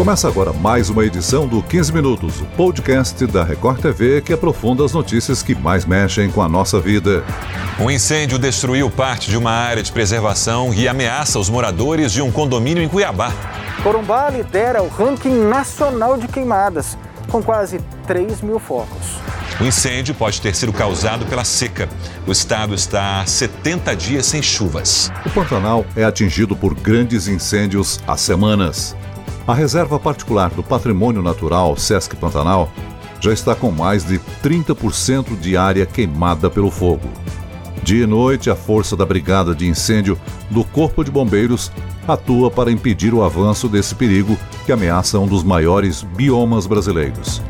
Começa agora mais uma edição do 15 Minutos, o podcast da Record TV que aprofunda as notícias que mais mexem com a nossa vida. Um incêndio destruiu parte de uma área de preservação e ameaça os moradores de um condomínio em Cuiabá. Corumbá lidera o ranking nacional de queimadas, com quase 3 mil focos. O incêndio pode ter sido causado pela seca. O estado está há 70 dias sem chuvas. O Pantanal é atingido por grandes incêndios há semanas. A reserva particular do patrimônio natural Sesc Pantanal já está com mais de 30% de área queimada pelo fogo. Dia e noite, a força da Brigada de Incêndio do Corpo de Bombeiros atua para impedir o avanço desse perigo que ameaça um dos maiores biomas brasileiros.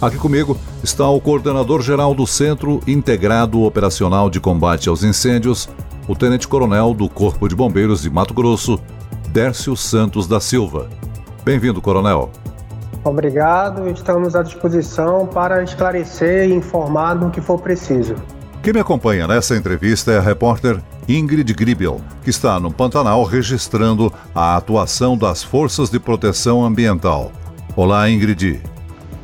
Aqui comigo está o coordenador-geral do Centro Integrado Operacional de Combate aos Incêndios, o tenente-coronel do Corpo de Bombeiros de Mato Grosso, Dércio Santos da Silva. Bem-vindo, Coronel. Obrigado, estamos à disposição para esclarecer e informar no que for preciso. Quem me acompanha nessa entrevista é a repórter Ingrid Gribel, que está no Pantanal registrando a atuação das Forças de Proteção Ambiental. Olá, Ingrid.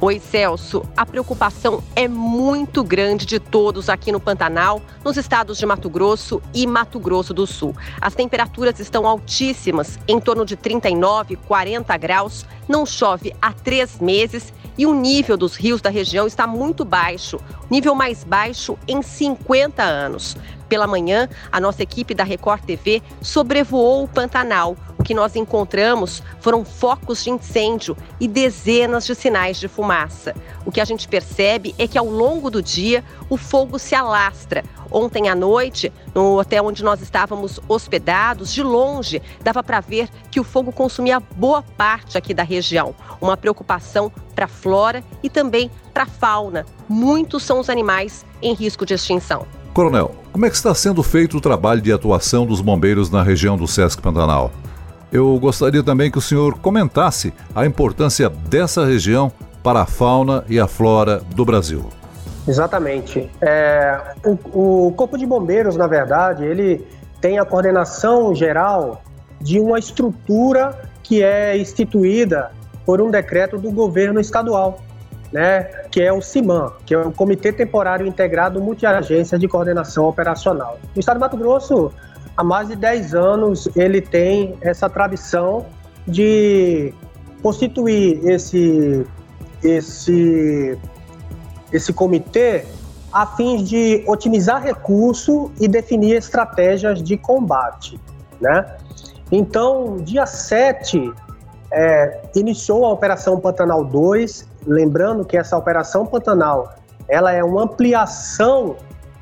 Oi, Celso. A preocupação é muito grande de todos aqui no Pantanal, nos estados de Mato Grosso e Mato Grosso do Sul. As temperaturas estão altíssimas, em torno de 39, 40 graus. Não chove há três meses e o nível dos rios da região está muito baixo nível mais baixo em 50 anos. Pela manhã, a nossa equipe da Record TV sobrevoou o Pantanal. Que nós encontramos foram focos de incêndio e dezenas de sinais de fumaça. O que a gente percebe é que ao longo do dia o fogo se alastra. Ontem à noite, no hotel onde nós estávamos hospedados, de longe dava para ver que o fogo consumia boa parte aqui da região. Uma preocupação para a flora e também para a fauna. Muitos são os animais em risco de extinção. Coronel, como é que está sendo feito o trabalho de atuação dos bombeiros na região do Sesc Pantanal? Eu gostaria também que o senhor comentasse a importância dessa região para a fauna e a flora do Brasil. Exatamente. É, o, o Corpo de Bombeiros, na verdade, ele tem a coordenação geral de uma estrutura que é instituída por um decreto do governo estadual né, que é o CIMAN, que é o Comitê Temporário Integrado Multiagência de Coordenação Operacional. O Estado de Mato Grosso, há mais de 10 anos, ele tem essa tradição de constituir esse, esse, esse comitê a fim de otimizar recurso e definir estratégias de combate, né? Então, dia 7, é, iniciou a Operação Pantanal 2, lembrando que essa Operação Pantanal ela é uma ampliação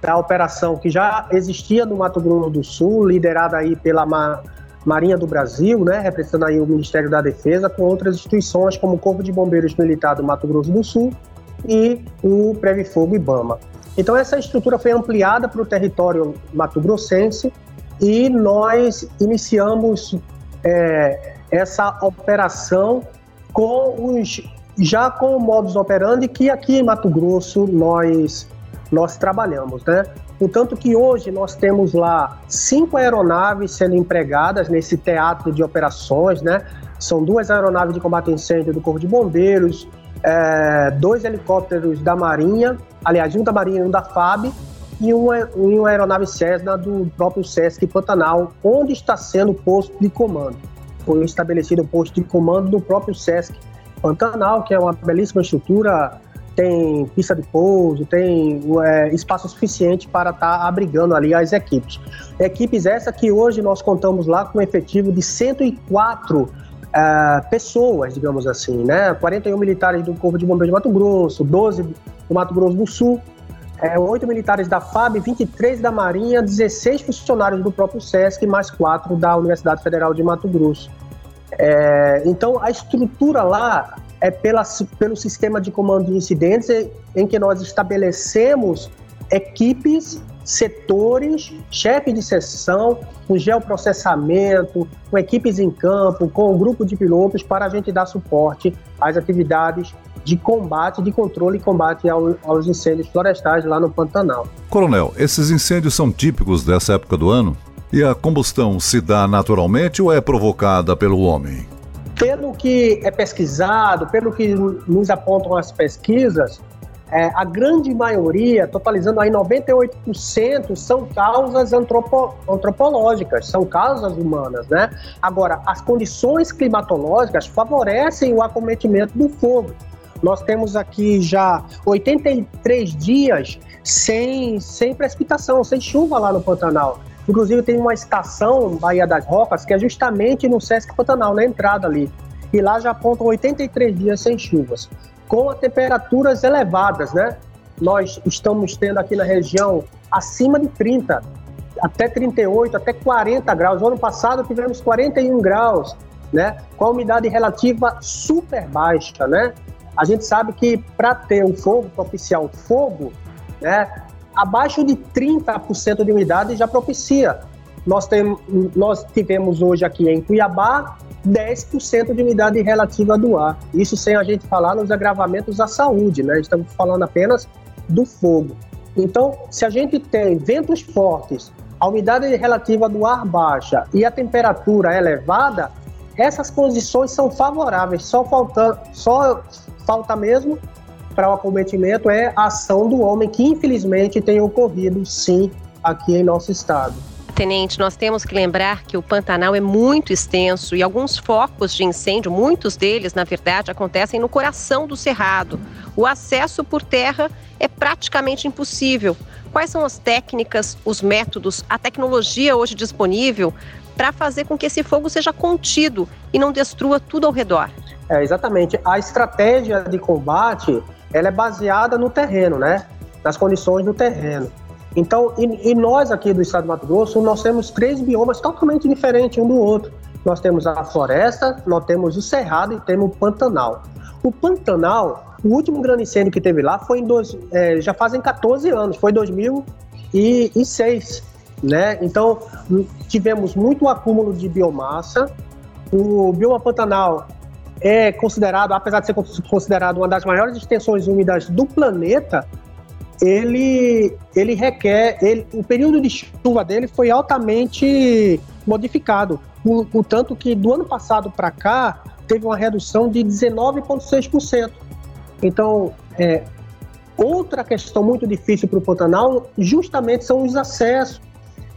da operação que já existia no Mato Grosso do Sul, liderada aí pela Ma Marinha do Brasil, né, representando aí o Ministério da Defesa, com outras instituições como o Corpo de Bombeiros Militar do Mato Grosso do Sul e o Previfogo Ibama. Então essa estrutura foi ampliada para o território mato-grossense e nós iniciamos é, essa operação com os já com o modus operandi que aqui em Mato Grosso nós nós trabalhamos, né? Portanto que hoje nós temos lá cinco aeronaves sendo empregadas nesse teatro de operações, né? São duas aeronaves de combate a incêndio do Corpo de Bombeiros, é, dois helicópteros da Marinha, aliás, um da Marinha e um da FAB, e uma, uma aeronave Cessna do próprio Sesc Pantanal, onde está sendo posto de comando foi estabelecido o posto de comando do próprio SESC Pantanal, que é uma belíssima estrutura, tem pista de pouso, tem é, espaço suficiente para estar tá abrigando ali as equipes. Equipes essa que hoje nós contamos lá com um efetivo de 104 é, pessoas, digamos assim, né? 41 militares do Corpo de Bombeiros de Mato Grosso, 12 do Mato Grosso do Sul, é, 8 militares da FAB, 23 da Marinha, 16 funcionários do próprio SESC, mais 4 da Universidade Federal de Mato Grosso. É, então, a estrutura lá é pela, pelo sistema de comando de incidentes em que nós estabelecemos equipes, setores, chefe de seção, com geoprocessamento, com equipes em campo, com um grupo de pilotos para a gente dar suporte às atividades de combate, de controle e combate ao, aos incêndios florestais lá no Pantanal. Coronel, esses incêndios são típicos dessa época do ano? E a combustão se dá naturalmente ou é provocada pelo homem? Pelo que é pesquisado, pelo que nos apontam as pesquisas, é, a grande maioria, totalizando aí 98%, são causas antropo, antropológicas, são causas humanas, né? Agora, as condições climatológicas favorecem o acometimento do fogo. Nós temos aqui já 83 dias sem, sem precipitação, sem chuva lá no Pantanal. Inclusive tem uma estação, Bahia das Rocas, que é justamente no Sesc Pantanal, na entrada ali. E lá já apontam 83 dias sem chuvas com temperaturas elevadas, né? Nós estamos tendo aqui na região acima de 30, até 38, até 40 graus. O ano passado tivemos 41 graus, né? Com a umidade relativa super baixa, né? A gente sabe que para ter um fogo, propiciar o fogo, né? Abaixo de 30% de umidade já propicia. Nós, tem, nós tivemos hoje aqui em Cuiabá 10% de umidade relativa do ar. Isso sem a gente falar nos agravamentos à saúde, né? Estamos falando apenas do fogo. Então, se a gente tem ventos fortes, a umidade relativa do ar baixa e a temperatura elevada, essas condições são favoráveis. Só falta, só falta mesmo para o acometimento é a ação do homem, que infelizmente tem ocorrido sim aqui em nosso estado. Tenente, nós temos que lembrar que o Pantanal é muito extenso e alguns focos de incêndio, muitos deles, na verdade, acontecem no coração do cerrado. O acesso por terra é praticamente impossível. Quais são as técnicas, os métodos, a tecnologia hoje disponível para fazer com que esse fogo seja contido e não destrua tudo ao redor? É, exatamente. A estratégia de combate ela é baseada no terreno, né? Nas condições do terreno. Então, e, e, nós aqui do estado do Mato Grosso, nós temos três biomas totalmente diferentes um do outro. Nós temos a floresta, nós temos o cerrado e temos o Pantanal. O Pantanal, o último grande incêndio que teve lá foi em dois, é, já fazem 14 anos, foi 2006, né? Então, tivemos muito acúmulo de biomassa. O bioma Pantanal é considerado, apesar de ser considerado uma das maiores extensões úmidas do planeta, ele, ele requer, ele, o período de chuva dele foi altamente modificado, o, o tanto que do ano passado para cá teve uma redução de 19,6%. Então, é, outra questão muito difícil para o Pantanal justamente são os acessos,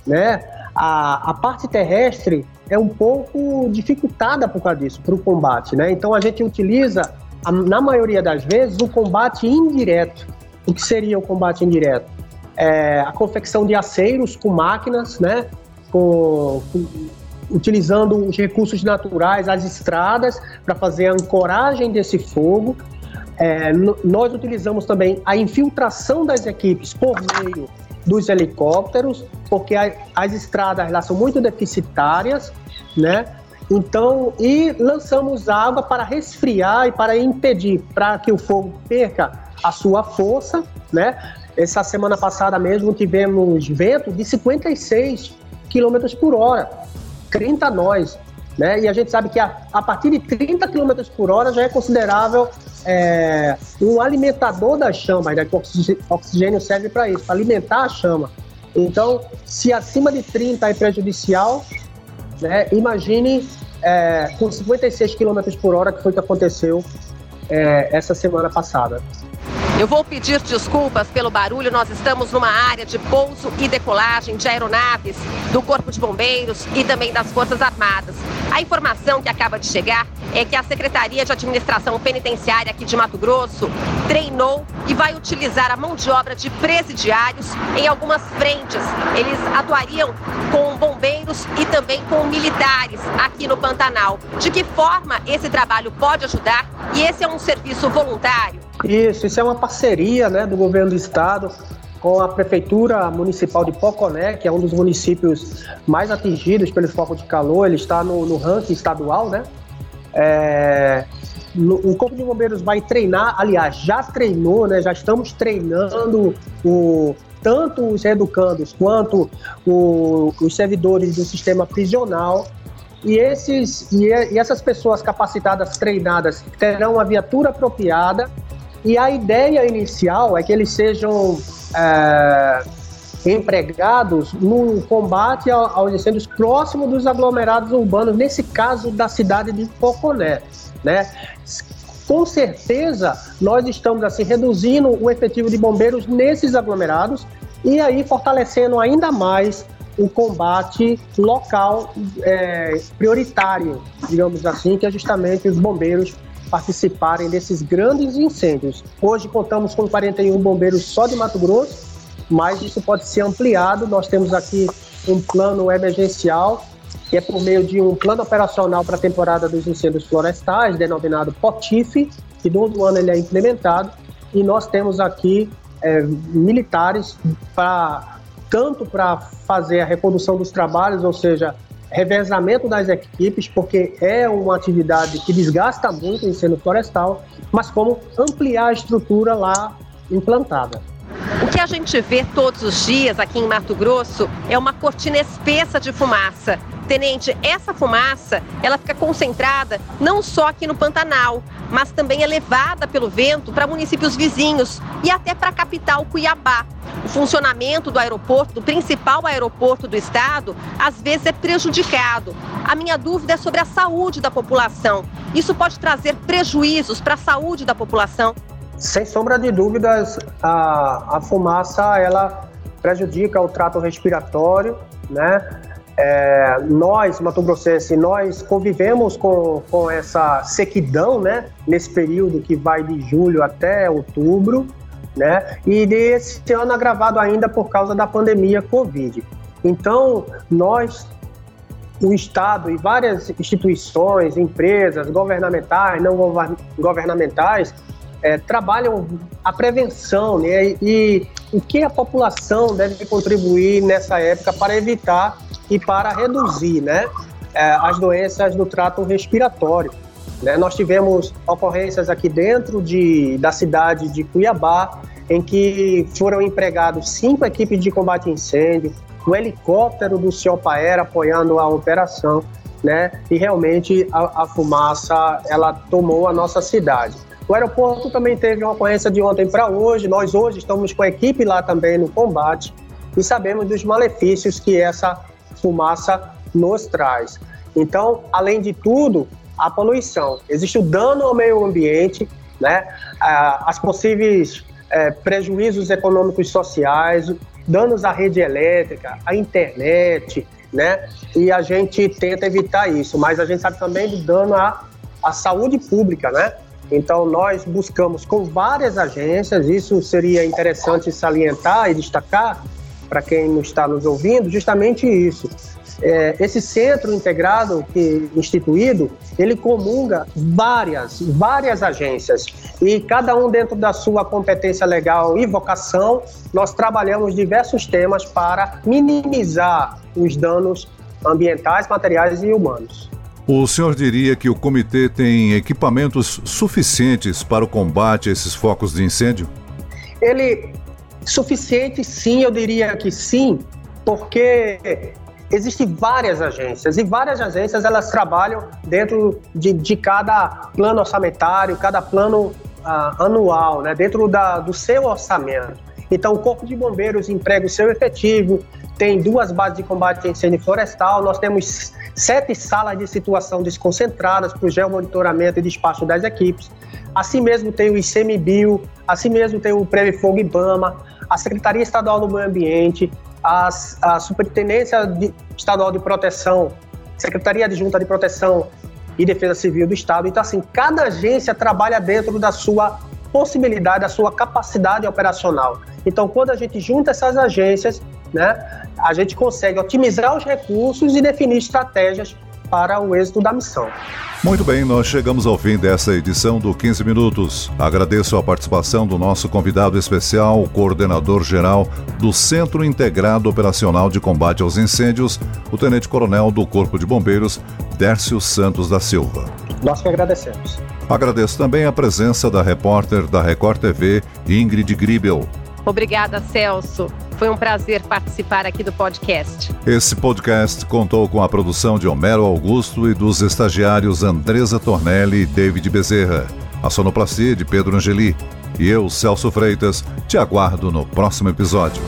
né? A, a parte terrestre é um pouco dificultada por causa disso, para o combate, né? Então a gente utiliza, na maioria das vezes, o combate indireto o que seria o combate indireto? É a confecção de aceiros com máquinas, né? Com, com, utilizando os recursos naturais, as estradas, para fazer a ancoragem desse fogo. É, nós utilizamos também a infiltração das equipes por meio dos helicópteros, porque a, as estradas lá são muito deficitárias, né? Então, e lançamos água para resfriar e para impedir, para que o fogo perca a sua força, né? Essa semana passada mesmo tivemos vento de 56 km por hora, 30 nós, né? E a gente sabe que a, a partir de 30 km por hora já é considerável é, um alimentador da chama, né? O oxigênio serve para isso, para alimentar a chama. Então, se acima de 30 é prejudicial, né? Imagine é, com 56 km por hora que foi que aconteceu é, essa semana passada. Eu vou pedir desculpas pelo barulho. Nós estamos numa área de pouso e decolagem de aeronaves do Corpo de Bombeiros e também das Forças Armadas. A informação que acaba de chegar é que a Secretaria de Administração Penitenciária aqui de Mato Grosso treinou e vai utilizar a mão de obra de presidiários em algumas frentes. Eles atuariam com bombeiros e também com militares aqui no Pantanal. De que forma esse trabalho pode ajudar? E esse é um serviço voluntário? Isso, isso é uma parceria né, do governo do estado com a Prefeitura Municipal de Poconé, que é um dos municípios mais atingidos pelo foco de calor, ele está no, no ranking estadual, né? É, no, o Corpo de Bombeiros vai treinar, aliás, já treinou, né? Já estamos treinando o, tanto os educandos quanto o, os servidores do sistema prisional. E, esses, e, e essas pessoas capacitadas, treinadas, terão uma viatura apropriada e a ideia inicial é que eles sejam é, empregados no combate aos incêndios próximos dos aglomerados urbanos, nesse caso da cidade de Poconé, né? Com certeza, nós estamos assim reduzindo o efetivo de bombeiros nesses aglomerados e aí fortalecendo ainda mais o combate local é, prioritário, digamos assim, que é justamente os bombeiros participarem desses grandes incêndios. Hoje contamos com 41 bombeiros só de Mato Grosso, mas isso pode ser ampliado. Nós temos aqui um plano emergencial, que é por meio de um plano operacional para a temporada dos incêndios florestais, denominado POTIF, que todo ano ele é implementado, e nós temos aqui é, militares para tanto para fazer a recondução dos trabalhos, ou seja, revezamento das equipes, porque é uma atividade que desgasta muito em sendo florestal, mas como ampliar a estrutura lá implantada. O que a gente vê todos os dias aqui em Mato Grosso é uma cortina espessa de fumaça. Tenente, essa fumaça, ela fica concentrada não só aqui no Pantanal, mas também é levada pelo vento para municípios vizinhos e até para a capital Cuiabá. O funcionamento do aeroporto, do principal aeroporto do estado, às vezes é prejudicado. A minha dúvida é sobre a saúde da população. Isso pode trazer prejuízos para a saúde da população? Sem sombra de dúvidas, a, a fumaça ela prejudica o trato respiratório, né? É, nós, Mato Grossense, nós convivemos com, com essa sequidão, né? Nesse período que vai de julho até outubro, né? E desse ano agravado ainda por causa da pandemia Covid. Então, nós, o Estado e várias instituições, empresas governamentais, não governamentais, é, trabalham a prevenção né, e o que a população deve contribuir nessa época para evitar e para reduzir né, é, as doenças do trato respiratório. Né? Nós tivemos ocorrências aqui dentro de, da cidade de Cuiabá, em que foram empregados cinco equipes de combate a incêndio, o helicóptero do Ciopaera apoiando a operação, né? E realmente a, a fumaça ela tomou a nossa cidade. O aeroporto também teve uma ocorrência de ontem para hoje. Nós hoje estamos com a equipe lá também no combate e sabemos dos malefícios que essa fumaça nos traz. Então, além de tudo, a poluição. Existe o dano ao meio ambiente, né? as possíveis é, prejuízos econômicos sociais, danos à rede elétrica, à internet, né? E a gente tenta evitar isso, mas a gente sabe também do dano à, à saúde pública, né? Então, nós buscamos com várias agências, isso seria interessante salientar e destacar para quem está nos ouvindo, justamente isso. É, esse centro integrado que instituído, ele comunga várias, várias agências e cada um dentro da sua competência legal e vocação, nós trabalhamos diversos temas para minimizar os danos ambientais, materiais e humanos. O senhor diria que o comitê tem equipamentos suficientes para o combate a esses focos de incêndio? Ele suficiente, sim, eu diria que sim, porque existem várias agências e várias agências elas trabalham dentro de, de cada plano orçamentário, cada plano uh, anual, né, dentro da, do seu orçamento. Então, o Corpo de Bombeiros emprega o seu efetivo, tem duas bases de combate a incêndio florestal, nós temos sete salas de situação desconcentradas para o geomonitoramento e despacho das equipes. Assim mesmo tem o ICMBio, assim mesmo tem o Prêmio Fogo Ibama, a Secretaria Estadual do Meio Ambiente, a, a Superintendência de, Estadual de Proteção, Secretaria Adjunta de Proteção e Defesa Civil do Estado. Então, assim, cada agência trabalha dentro da sua possibilidade, da sua capacidade operacional. Então, quando a gente junta essas agências, né, a gente consegue otimizar os recursos e definir estratégias para o êxito da missão. Muito bem, nós chegamos ao fim dessa edição do 15 Minutos. Agradeço a participação do nosso convidado especial, o coordenador-geral do Centro Integrado Operacional de Combate aos Incêndios, o Tenente Coronel do Corpo de Bombeiros, Dércio Santos da Silva. Nós que agradecemos. Agradeço também a presença da repórter da Record TV, Ingrid Gribel. Obrigada, Celso. Foi um prazer participar aqui do podcast. Esse podcast contou com a produção de Homero Augusto e dos estagiários Andresa Tornelli e David Bezerra, a sonoplastia de Pedro Angeli. E eu, Celso Freitas, te aguardo no próximo episódio.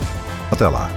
Até lá.